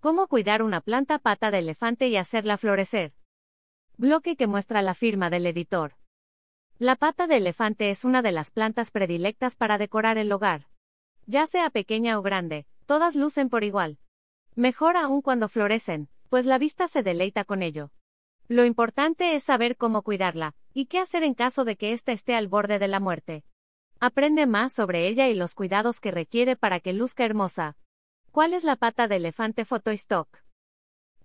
Cómo cuidar una planta pata de elefante y hacerla florecer. Bloque que muestra la firma del editor. La pata de elefante es una de las plantas predilectas para decorar el hogar. Ya sea pequeña o grande, todas lucen por igual. Mejor aún cuando florecen, pues la vista se deleita con ello. Lo importante es saber cómo cuidarla, y qué hacer en caso de que ésta esté al borde de la muerte. Aprende más sobre ella y los cuidados que requiere para que luzca hermosa. ¿Cuál es la pata de elefante Photostock?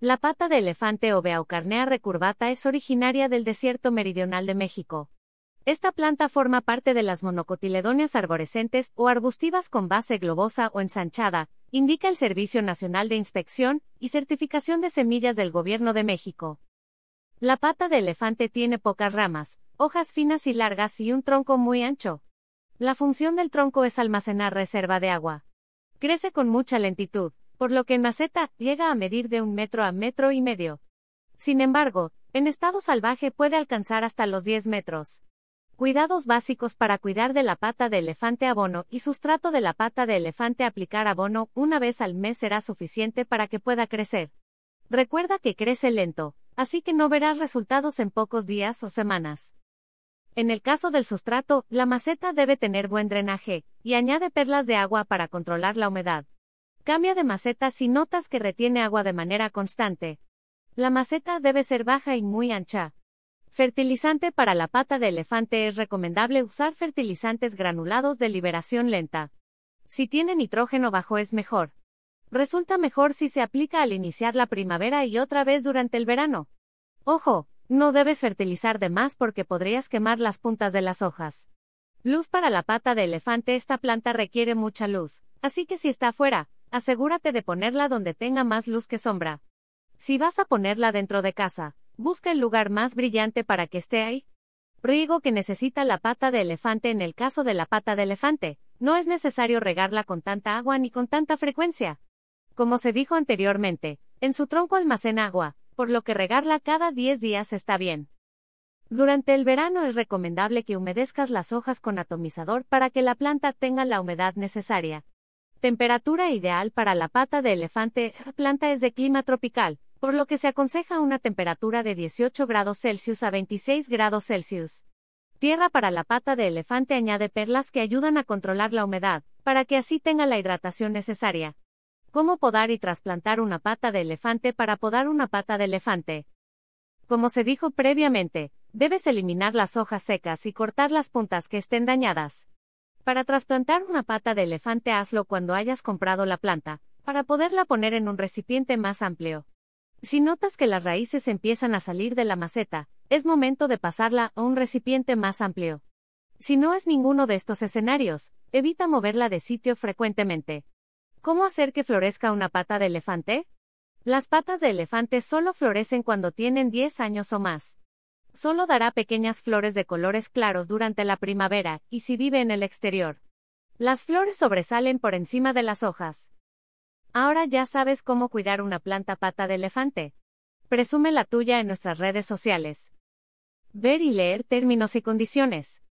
La pata de elefante o Beaucarnea recurvata es originaria del desierto meridional de México. Esta planta forma parte de las monocotiledóneas arborescentes o arbustivas con base globosa o ensanchada, indica el Servicio Nacional de Inspección y Certificación de Semillas del Gobierno de México. La pata de elefante tiene pocas ramas, hojas finas y largas y un tronco muy ancho. La función del tronco es almacenar reserva de agua. Crece con mucha lentitud, por lo que en maceta llega a medir de un metro a metro y medio. Sin embargo, en estado salvaje puede alcanzar hasta los 10 metros. Cuidados básicos para cuidar de la pata de elefante abono y sustrato de la pata de elefante aplicar abono una vez al mes será suficiente para que pueda crecer. Recuerda que crece lento, así que no verás resultados en pocos días o semanas. En el caso del sustrato, la maceta debe tener buen drenaje, y añade perlas de agua para controlar la humedad. Cambia de maceta si notas que retiene agua de manera constante. La maceta debe ser baja y muy ancha. Fertilizante para la pata de elefante es recomendable usar fertilizantes granulados de liberación lenta. Si tiene nitrógeno bajo es mejor. Resulta mejor si se aplica al iniciar la primavera y otra vez durante el verano. Ojo, no debes fertilizar de más porque podrías quemar las puntas de las hojas. Luz para la pata de elefante Esta planta requiere mucha luz, así que si está afuera, asegúrate de ponerla donde tenga más luz que sombra. Si vas a ponerla dentro de casa, busca el lugar más brillante para que esté ahí. Riego que necesita la pata de elefante En el caso de la pata de elefante, no es necesario regarla con tanta agua ni con tanta frecuencia. Como se dijo anteriormente, en su tronco almacena agua, por lo que regarla cada 10 días está bien. Durante el verano es recomendable que humedezcas las hojas con atomizador para que la planta tenga la humedad necesaria. Temperatura ideal para la pata de elefante. La planta es de clima tropical, por lo que se aconseja una temperatura de 18 grados Celsius a 26 grados Celsius. Tierra para la pata de elefante añade perlas que ayudan a controlar la humedad, para que así tenga la hidratación necesaria. ¿Cómo podar y trasplantar una pata de elefante para podar una pata de elefante? Como se dijo previamente, debes eliminar las hojas secas y cortar las puntas que estén dañadas. Para trasplantar una pata de elefante hazlo cuando hayas comprado la planta, para poderla poner en un recipiente más amplio. Si notas que las raíces empiezan a salir de la maceta, es momento de pasarla a un recipiente más amplio. Si no es ninguno de estos escenarios, evita moverla de sitio frecuentemente. ¿Cómo hacer que florezca una pata de elefante? Las patas de elefante solo florecen cuando tienen 10 años o más. Solo dará pequeñas flores de colores claros durante la primavera, y si vive en el exterior. Las flores sobresalen por encima de las hojas. Ahora ya sabes cómo cuidar una planta pata de elefante. Presume la tuya en nuestras redes sociales. Ver y leer términos y condiciones.